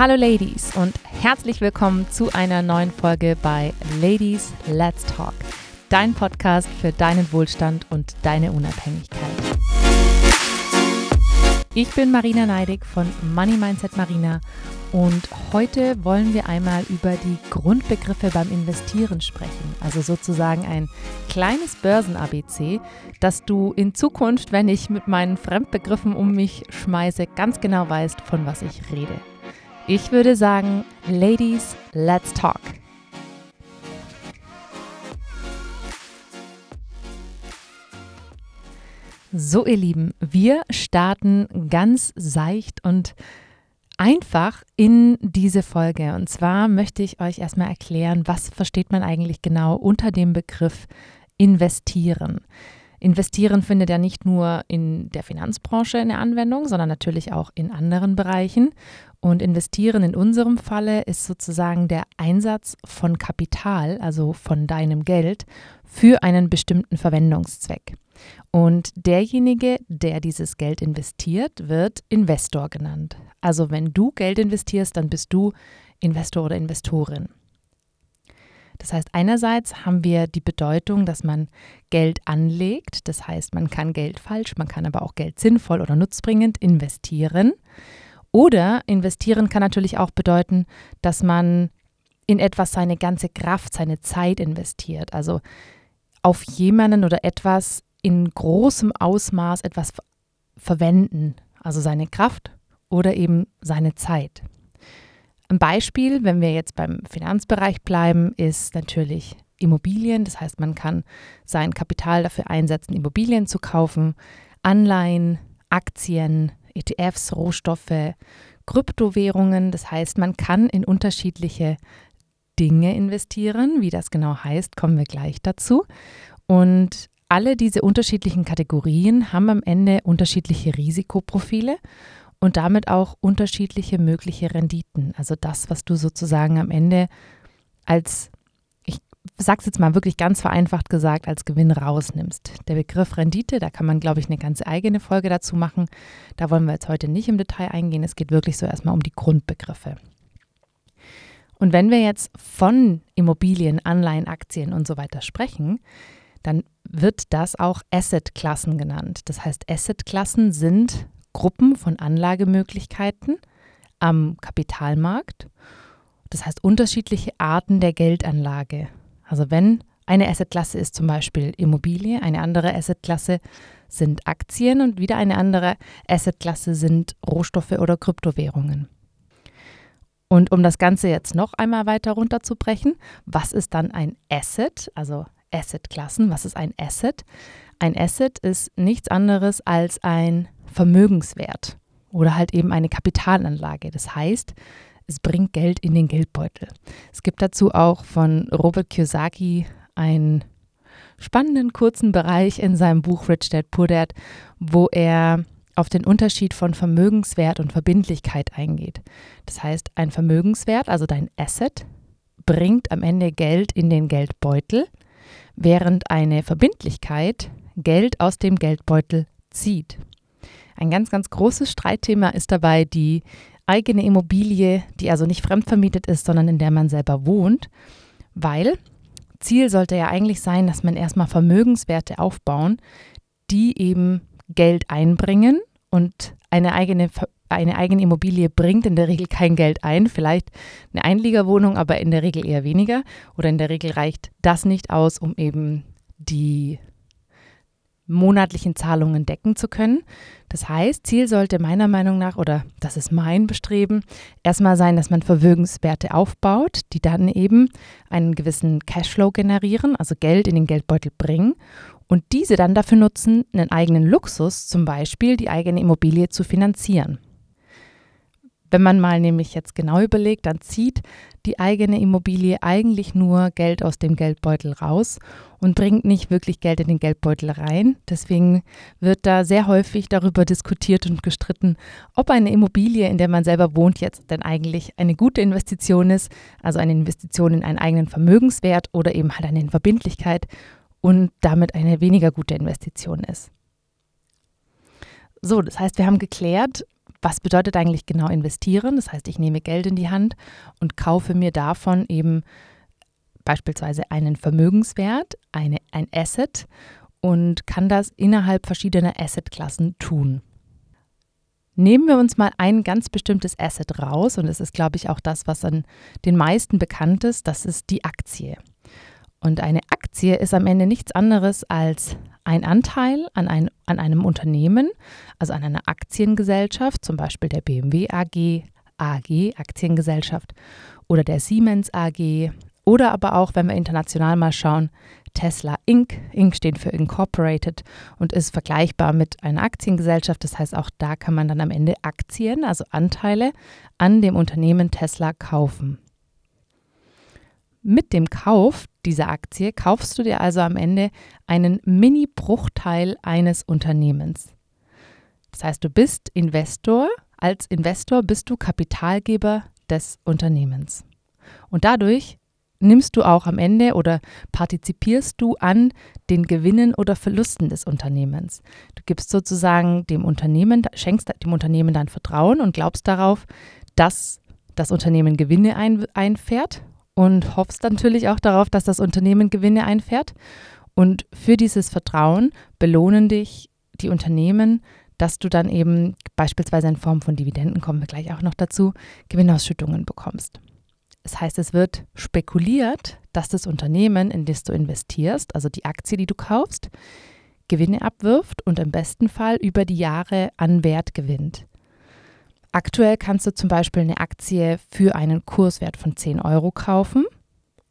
Hallo Ladies und herzlich willkommen zu einer neuen Folge bei Ladies Let's Talk, dein Podcast für deinen Wohlstand und deine Unabhängigkeit. Ich bin Marina Neidig von Money Mindset Marina und heute wollen wir einmal über die Grundbegriffe beim Investieren sprechen. Also sozusagen ein kleines Börsen-ABC, dass du in Zukunft, wenn ich mit meinen Fremdbegriffen um mich schmeiße, ganz genau weißt, von was ich rede. Ich würde sagen, Ladies, let's talk. So, ihr Lieben, wir starten ganz seicht und einfach in diese Folge. Und zwar möchte ich euch erstmal erklären, was versteht man eigentlich genau unter dem Begriff investieren. Investieren findet ja nicht nur in der Finanzbranche eine Anwendung, sondern natürlich auch in anderen Bereichen. Und investieren in unserem Falle ist sozusagen der Einsatz von Kapital, also von deinem Geld, für einen bestimmten Verwendungszweck. Und derjenige, der dieses Geld investiert, wird Investor genannt. Also wenn du Geld investierst, dann bist du Investor oder Investorin. Das heißt, einerseits haben wir die Bedeutung, dass man Geld anlegt. Das heißt, man kann Geld falsch, man kann aber auch Geld sinnvoll oder nutzbringend investieren. Oder investieren kann natürlich auch bedeuten, dass man in etwas seine ganze Kraft, seine Zeit investiert. Also auf jemanden oder etwas in großem Ausmaß etwas verwenden. Also seine Kraft oder eben seine Zeit. Ein Beispiel, wenn wir jetzt beim Finanzbereich bleiben, ist natürlich Immobilien. Das heißt, man kann sein Kapital dafür einsetzen, Immobilien zu kaufen, Anleihen, Aktien, ETFs, Rohstoffe, Kryptowährungen. Das heißt, man kann in unterschiedliche Dinge investieren. Wie das genau heißt, kommen wir gleich dazu. Und alle diese unterschiedlichen Kategorien haben am Ende unterschiedliche Risikoprofile und damit auch unterschiedliche mögliche Renditen. Also das, was du sozusagen am Ende als, ich sag's jetzt mal wirklich ganz vereinfacht gesagt, als Gewinn rausnimmst. Der Begriff Rendite, da kann man, glaube ich, eine ganze eigene Folge dazu machen. Da wollen wir jetzt heute nicht im Detail eingehen. Es geht wirklich so erstmal um die Grundbegriffe. Und wenn wir jetzt von Immobilien, Anleihen, Aktien und so weiter sprechen, dann wird das auch Assetklassen genannt. Das heißt, Assetklassen sind Gruppen von Anlagemöglichkeiten am Kapitalmarkt. Das heißt unterschiedliche Arten der Geldanlage. Also wenn eine Assetklasse ist zum Beispiel Immobilie, eine andere Assetklasse sind Aktien und wieder eine andere Assetklasse sind Rohstoffe oder Kryptowährungen. Und um das Ganze jetzt noch einmal weiter runterzubrechen, was ist dann ein Asset, also Assetklassen, was ist ein Asset? Ein Asset ist nichts anderes als ein Vermögenswert oder halt eben eine Kapitalanlage. Das heißt, es bringt Geld in den Geldbeutel. Es gibt dazu auch von Robert Kiyosaki einen spannenden kurzen Bereich in seinem Buch Rich Dad Poor Dad, wo er auf den Unterschied von Vermögenswert und Verbindlichkeit eingeht. Das heißt, ein Vermögenswert, also dein Asset, bringt am Ende Geld in den Geldbeutel, während eine Verbindlichkeit Geld aus dem Geldbeutel zieht. Ein ganz, ganz großes Streitthema ist dabei die eigene Immobilie, die also nicht fremdvermietet ist, sondern in der man selber wohnt, weil Ziel sollte ja eigentlich sein, dass man erstmal Vermögenswerte aufbauen, die eben Geld einbringen. Und eine eigene eine eigene Immobilie bringt in der Regel kein Geld ein, vielleicht eine Einliegerwohnung, aber in der Regel eher weniger. Oder in der Regel reicht das nicht aus, um eben die monatlichen Zahlungen decken zu können. Das heißt, Ziel sollte meiner Meinung nach, oder das ist mein Bestreben, erstmal sein, dass man Vermögenswerte aufbaut, die dann eben einen gewissen Cashflow generieren, also Geld in den Geldbeutel bringen und diese dann dafür nutzen, einen eigenen Luxus, zum Beispiel die eigene Immobilie zu finanzieren. Wenn man mal nämlich jetzt genau überlegt, dann zieht die eigene Immobilie eigentlich nur Geld aus dem Geldbeutel raus und bringt nicht wirklich Geld in den Geldbeutel rein. Deswegen wird da sehr häufig darüber diskutiert und gestritten, ob eine Immobilie, in der man selber wohnt, jetzt denn eigentlich eine gute Investition ist, also eine Investition in einen eigenen Vermögenswert oder eben halt eine Verbindlichkeit und damit eine weniger gute Investition ist. So, das heißt, wir haben geklärt, was bedeutet eigentlich genau investieren? Das heißt, ich nehme Geld in die Hand und kaufe mir davon eben beispielsweise einen Vermögenswert, eine, ein Asset und kann das innerhalb verschiedener Assetklassen tun. Nehmen wir uns mal ein ganz bestimmtes Asset raus und es ist, glaube ich, auch das, was an den meisten bekannt ist, das ist die Aktie. Und eine Aktie ist am Ende nichts anderes als ein Anteil an, ein, an einem Unternehmen, also an einer Aktiengesellschaft, zum Beispiel der BMW AG, AG, Aktiengesellschaft, oder der Siemens AG, oder aber auch, wenn wir international mal schauen, Tesla Inc. Inc. steht für Incorporated und ist vergleichbar mit einer Aktiengesellschaft. Das heißt, auch da kann man dann am Ende Aktien, also Anteile an dem Unternehmen Tesla kaufen. Mit dem Kauf dieser Aktie kaufst du dir also am Ende einen Mini-Bruchteil eines Unternehmens. Das heißt, du bist Investor. Als Investor bist du Kapitalgeber des Unternehmens. Und dadurch nimmst du auch am Ende oder partizipierst du an den Gewinnen oder Verlusten des Unternehmens. Du gibst sozusagen dem Unternehmen, schenkst dem Unternehmen dein Vertrauen und glaubst darauf, dass das Unternehmen Gewinne ein, einfährt und hoffst natürlich auch darauf, dass das Unternehmen Gewinne einfährt. Und für dieses Vertrauen belohnen dich die Unternehmen, dass du dann eben beispielsweise in Form von Dividenden, kommen wir gleich auch noch dazu, Gewinnausschüttungen bekommst. Das heißt, es wird spekuliert, dass das Unternehmen, in das du investierst, also die Aktie, die du kaufst, Gewinne abwirft und im besten Fall über die Jahre an Wert gewinnt. Aktuell kannst du zum Beispiel eine Aktie für einen Kurswert von 10 Euro kaufen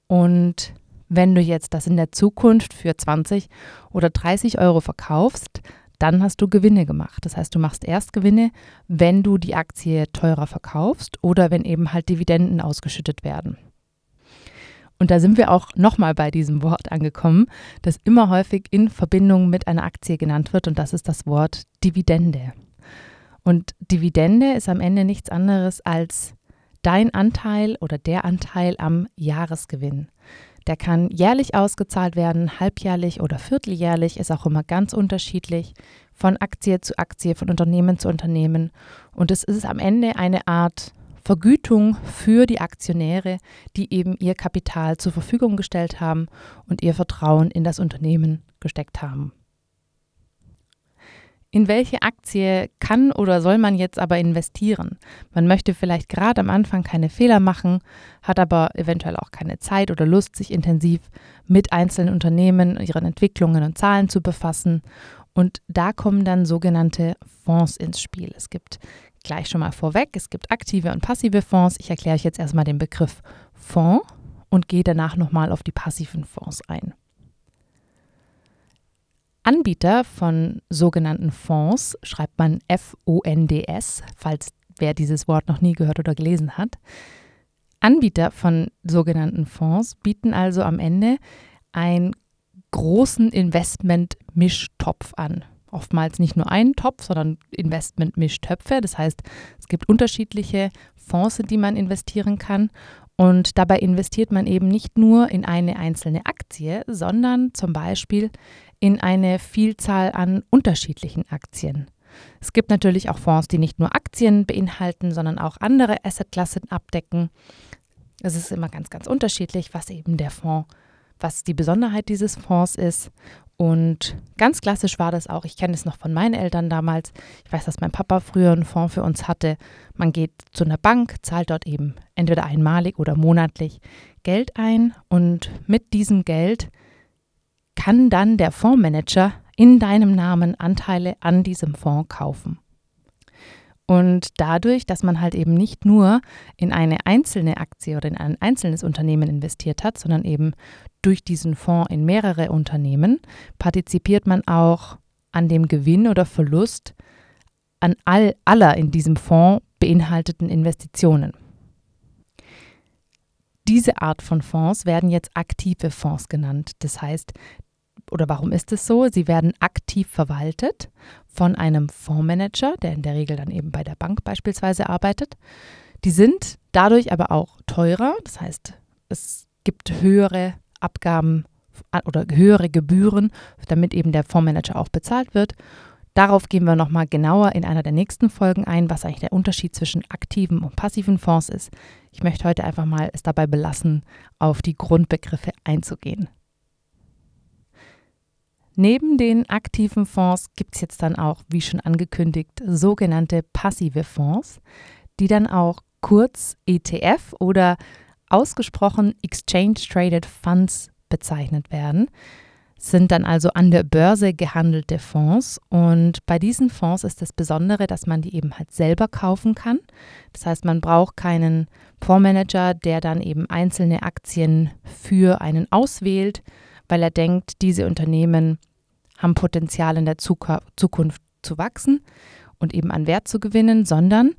und wenn du jetzt das in der Zukunft für 20 oder 30 Euro verkaufst, dann hast du Gewinne gemacht. Das heißt, du machst erst Gewinne, wenn du die Aktie teurer verkaufst oder wenn eben halt Dividenden ausgeschüttet werden. Und da sind wir auch nochmal bei diesem Wort angekommen, das immer häufig in Verbindung mit einer Aktie genannt wird und das ist das Wort Dividende. Und Dividende ist am Ende nichts anderes als dein Anteil oder der Anteil am Jahresgewinn. Der kann jährlich ausgezahlt werden, halbjährlich oder vierteljährlich, ist auch immer ganz unterschiedlich, von Aktie zu Aktie, von Unternehmen zu Unternehmen. Und es ist am Ende eine Art Vergütung für die Aktionäre, die eben ihr Kapital zur Verfügung gestellt haben und ihr Vertrauen in das Unternehmen gesteckt haben. In welche Aktie kann oder soll man jetzt aber investieren? Man möchte vielleicht gerade am Anfang keine Fehler machen, hat aber eventuell auch keine Zeit oder Lust, sich intensiv mit einzelnen Unternehmen, ihren Entwicklungen und Zahlen zu befassen. Und da kommen dann sogenannte Fonds ins Spiel. Es gibt gleich schon mal vorweg, es gibt aktive und passive Fonds. Ich erkläre euch jetzt erstmal den Begriff Fonds und gehe danach nochmal auf die passiven Fonds ein. Anbieter von sogenannten Fonds schreibt man F-O-N-D-S, falls wer dieses Wort noch nie gehört oder gelesen hat. Anbieter von sogenannten Fonds bieten also am Ende einen großen Investment-Mischtopf an. Oftmals nicht nur einen Topf, sondern Investment-Mischtöpfe. Das heißt, es gibt unterschiedliche Fonds, in die man investieren kann. Und dabei investiert man eben nicht nur in eine einzelne Aktie, sondern zum Beispiel in eine Vielzahl an unterschiedlichen Aktien. Es gibt natürlich auch Fonds, die nicht nur Aktien beinhalten, sondern auch andere Assetklassen abdecken. Es ist immer ganz, ganz unterschiedlich, was eben der Fonds, was die Besonderheit dieses Fonds ist. Und ganz klassisch war das auch, ich kenne es noch von meinen Eltern damals. Ich weiß, dass mein Papa früher einen Fonds für uns hatte. Man geht zu einer Bank, zahlt dort eben entweder einmalig oder monatlich Geld ein und mit diesem Geld kann dann der Fondsmanager in deinem Namen Anteile an diesem Fonds kaufen. Und dadurch, dass man halt eben nicht nur in eine einzelne Aktie oder in ein einzelnes Unternehmen investiert hat, sondern eben durch diesen Fonds in mehrere Unternehmen, partizipiert man auch an dem Gewinn oder Verlust an all, aller in diesem Fonds beinhalteten Investitionen. Diese Art von Fonds werden jetzt aktive Fonds genannt. Das heißt, oder warum ist es so? Sie werden aktiv verwaltet von einem Fondsmanager, der in der Regel dann eben bei der Bank beispielsweise arbeitet. Die sind dadurch aber auch teurer, das heißt, es gibt höhere Abgaben oder höhere Gebühren, damit eben der Fondsmanager auch bezahlt wird. Darauf gehen wir nochmal genauer in einer der nächsten Folgen ein, was eigentlich der Unterschied zwischen aktiven und passiven Fonds ist. Ich möchte heute einfach mal es dabei belassen, auf die Grundbegriffe einzugehen. Neben den aktiven Fonds gibt es jetzt dann auch, wie schon angekündigt, sogenannte passive Fonds, die dann auch kurz ETF oder ausgesprochen Exchange Traded Funds bezeichnet werden sind dann also an der Börse gehandelte Fonds. Und bei diesen Fonds ist das Besondere, dass man die eben halt selber kaufen kann. Das heißt, man braucht keinen Fondsmanager, der dann eben einzelne Aktien für einen auswählt, weil er denkt, diese Unternehmen haben Potenzial in der Zukunft zu wachsen und eben an Wert zu gewinnen, sondern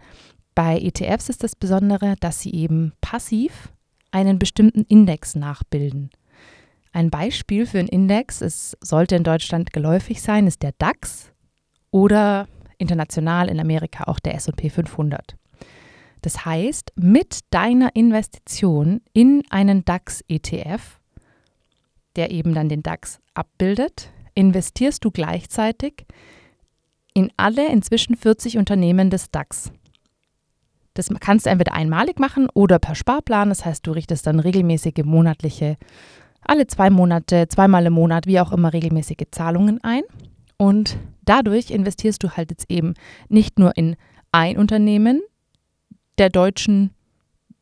bei ETFs ist das Besondere, dass sie eben passiv einen bestimmten Index nachbilden. Ein Beispiel für einen Index, es sollte in Deutschland geläufig sein, ist der DAX oder international in Amerika auch der SP 500. Das heißt, mit deiner Investition in einen DAX-ETF, der eben dann den DAX abbildet, investierst du gleichzeitig in alle inzwischen 40 Unternehmen des DAX. Das kannst du entweder einmalig machen oder per Sparplan. Das heißt, du richtest dann regelmäßige monatliche alle zwei Monate, zweimal im Monat, wie auch immer regelmäßige Zahlungen ein. Und dadurch investierst du halt jetzt eben nicht nur in ein Unternehmen der deutschen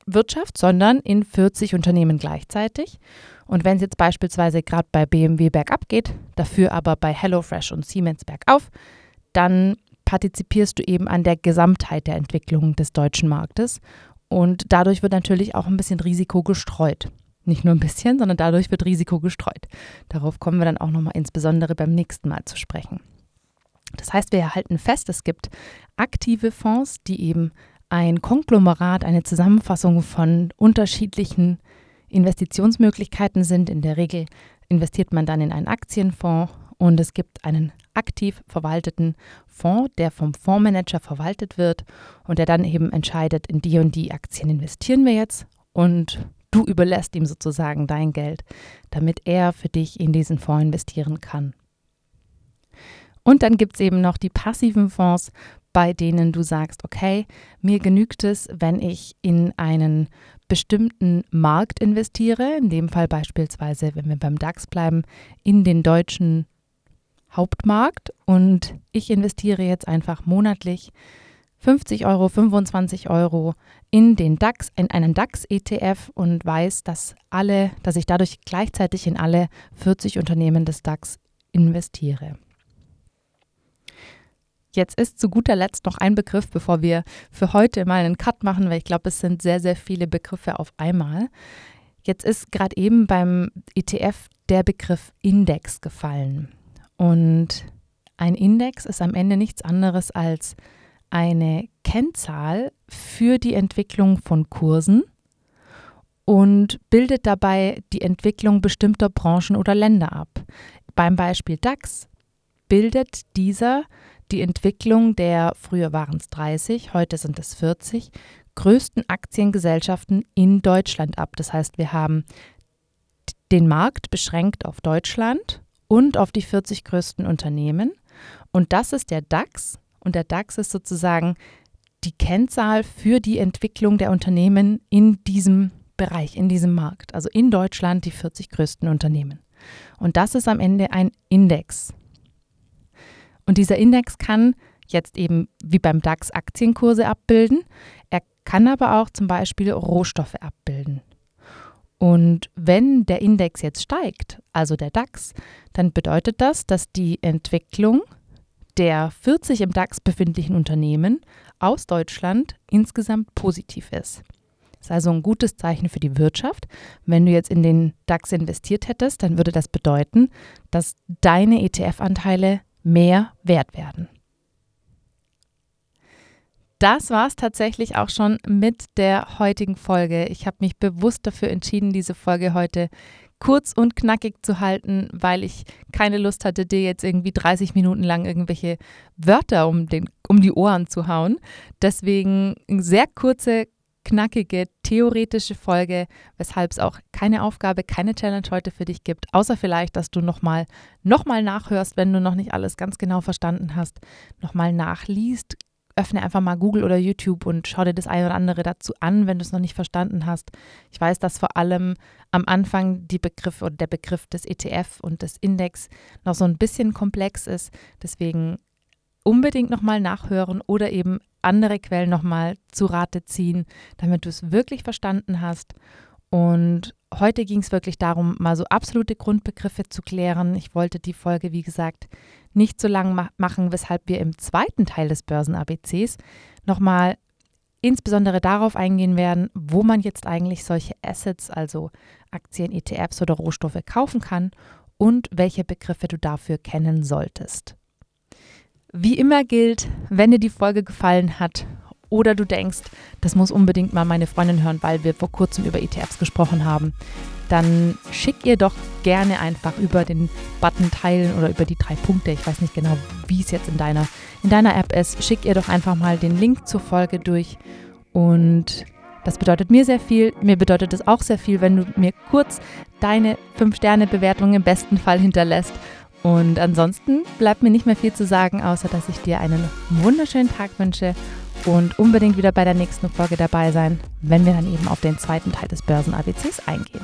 Wirtschaft, sondern in 40 Unternehmen gleichzeitig. Und wenn es jetzt beispielsweise gerade bei BMW bergab geht, dafür aber bei HelloFresh und Siemens bergauf, dann partizipierst du eben an der Gesamtheit der Entwicklung des deutschen Marktes. Und dadurch wird natürlich auch ein bisschen Risiko gestreut. Nicht nur ein bisschen, sondern dadurch wird Risiko gestreut. Darauf kommen wir dann auch nochmal insbesondere beim nächsten Mal zu sprechen. Das heißt, wir erhalten fest, es gibt aktive Fonds, die eben ein Konglomerat, eine Zusammenfassung von unterschiedlichen Investitionsmöglichkeiten sind. In der Regel investiert man dann in einen Aktienfonds und es gibt einen aktiv verwalteten Fonds, der vom Fondsmanager verwaltet wird und der dann eben entscheidet, in die und die Aktien investieren wir jetzt und Du überlässt ihm sozusagen dein Geld, damit er für dich in diesen Fonds investieren kann. Und dann gibt es eben noch die passiven Fonds, bei denen du sagst, okay, mir genügt es, wenn ich in einen bestimmten Markt investiere, in dem Fall beispielsweise, wenn wir beim DAX bleiben, in den deutschen Hauptmarkt und ich investiere jetzt einfach monatlich 50 Euro, 25 Euro in den DAX, in einen DAX-ETF und weiß, dass alle, dass ich dadurch gleichzeitig in alle 40 Unternehmen des DAX investiere. Jetzt ist zu guter Letzt noch ein Begriff, bevor wir für heute mal einen Cut machen, weil ich glaube, es sind sehr, sehr viele Begriffe auf einmal. Jetzt ist gerade eben beim ETF der Begriff Index gefallen. Und ein Index ist am Ende nichts anderes als eine Kennzahl für die Entwicklung von Kursen und bildet dabei die Entwicklung bestimmter Branchen oder Länder ab. Beim Beispiel DAX bildet dieser die Entwicklung der, früher waren es 30, heute sind es 40, größten Aktiengesellschaften in Deutschland ab. Das heißt, wir haben den Markt beschränkt auf Deutschland und auf die 40 größten Unternehmen. Und das ist der DAX und der DAX ist sozusagen die Kennzahl für die Entwicklung der Unternehmen in diesem Bereich, in diesem Markt. Also in Deutschland die 40 größten Unternehmen. Und das ist am Ende ein Index. Und dieser Index kann jetzt eben wie beim DAX Aktienkurse abbilden. Er kann aber auch zum Beispiel Rohstoffe abbilden. Und wenn der Index jetzt steigt, also der DAX, dann bedeutet das, dass die Entwicklung der 40 im DAX befindlichen Unternehmen aus Deutschland insgesamt positiv ist. Das ist also ein gutes Zeichen für die Wirtschaft. Wenn du jetzt in den DAX investiert hättest, dann würde das bedeuten, dass deine ETF-Anteile mehr wert werden. Das war es tatsächlich auch schon mit der heutigen Folge. Ich habe mich bewusst dafür entschieden, diese Folge heute kurz und knackig zu halten, weil ich keine Lust hatte, dir jetzt irgendwie 30 Minuten lang irgendwelche Wörter um, den, um die Ohren zu hauen. Deswegen sehr kurze, knackige theoretische Folge, weshalb es auch keine Aufgabe, keine Challenge heute für dich gibt, außer vielleicht, dass du nochmal noch mal nachhörst, wenn du noch nicht alles ganz genau verstanden hast, nochmal nachliest. Öffne einfach mal Google oder YouTube und schau dir das eine oder andere dazu an, wenn du es noch nicht verstanden hast. Ich weiß, dass vor allem am Anfang die Begriff oder der Begriff des ETF und des Index noch so ein bisschen komplex ist. Deswegen unbedingt nochmal nachhören oder eben andere Quellen nochmal zu Rate ziehen, damit du es wirklich verstanden hast. Und heute ging es wirklich darum, mal so absolute Grundbegriffe zu klären. Ich wollte die Folge, wie gesagt, nicht so lang ma machen, weshalb wir im zweiten Teil des Börsen-ABCs nochmal insbesondere darauf eingehen werden, wo man jetzt eigentlich solche Assets, also Aktien, ETFs oder Rohstoffe kaufen kann und welche Begriffe du dafür kennen solltest. Wie immer gilt, wenn dir die Folge gefallen hat oder du denkst, das muss unbedingt mal meine Freundin hören, weil wir vor kurzem über ETFs gesprochen haben, dann schick ihr doch gerne einfach über den Button teilen oder über die drei Punkte. Ich weiß nicht genau, wie es jetzt in deiner, in deiner App ist. Schick ihr doch einfach mal den Link zur Folge durch und das bedeutet mir sehr viel. Mir bedeutet es auch sehr viel, wenn du mir kurz deine 5-Sterne-Bewertung im besten Fall hinterlässt und ansonsten bleibt mir nicht mehr viel zu sagen, außer dass ich dir einen wunderschönen Tag wünsche und unbedingt wieder bei der nächsten Folge dabei sein, wenn wir dann eben auf den zweiten Teil des Börsen-ABCs eingehen.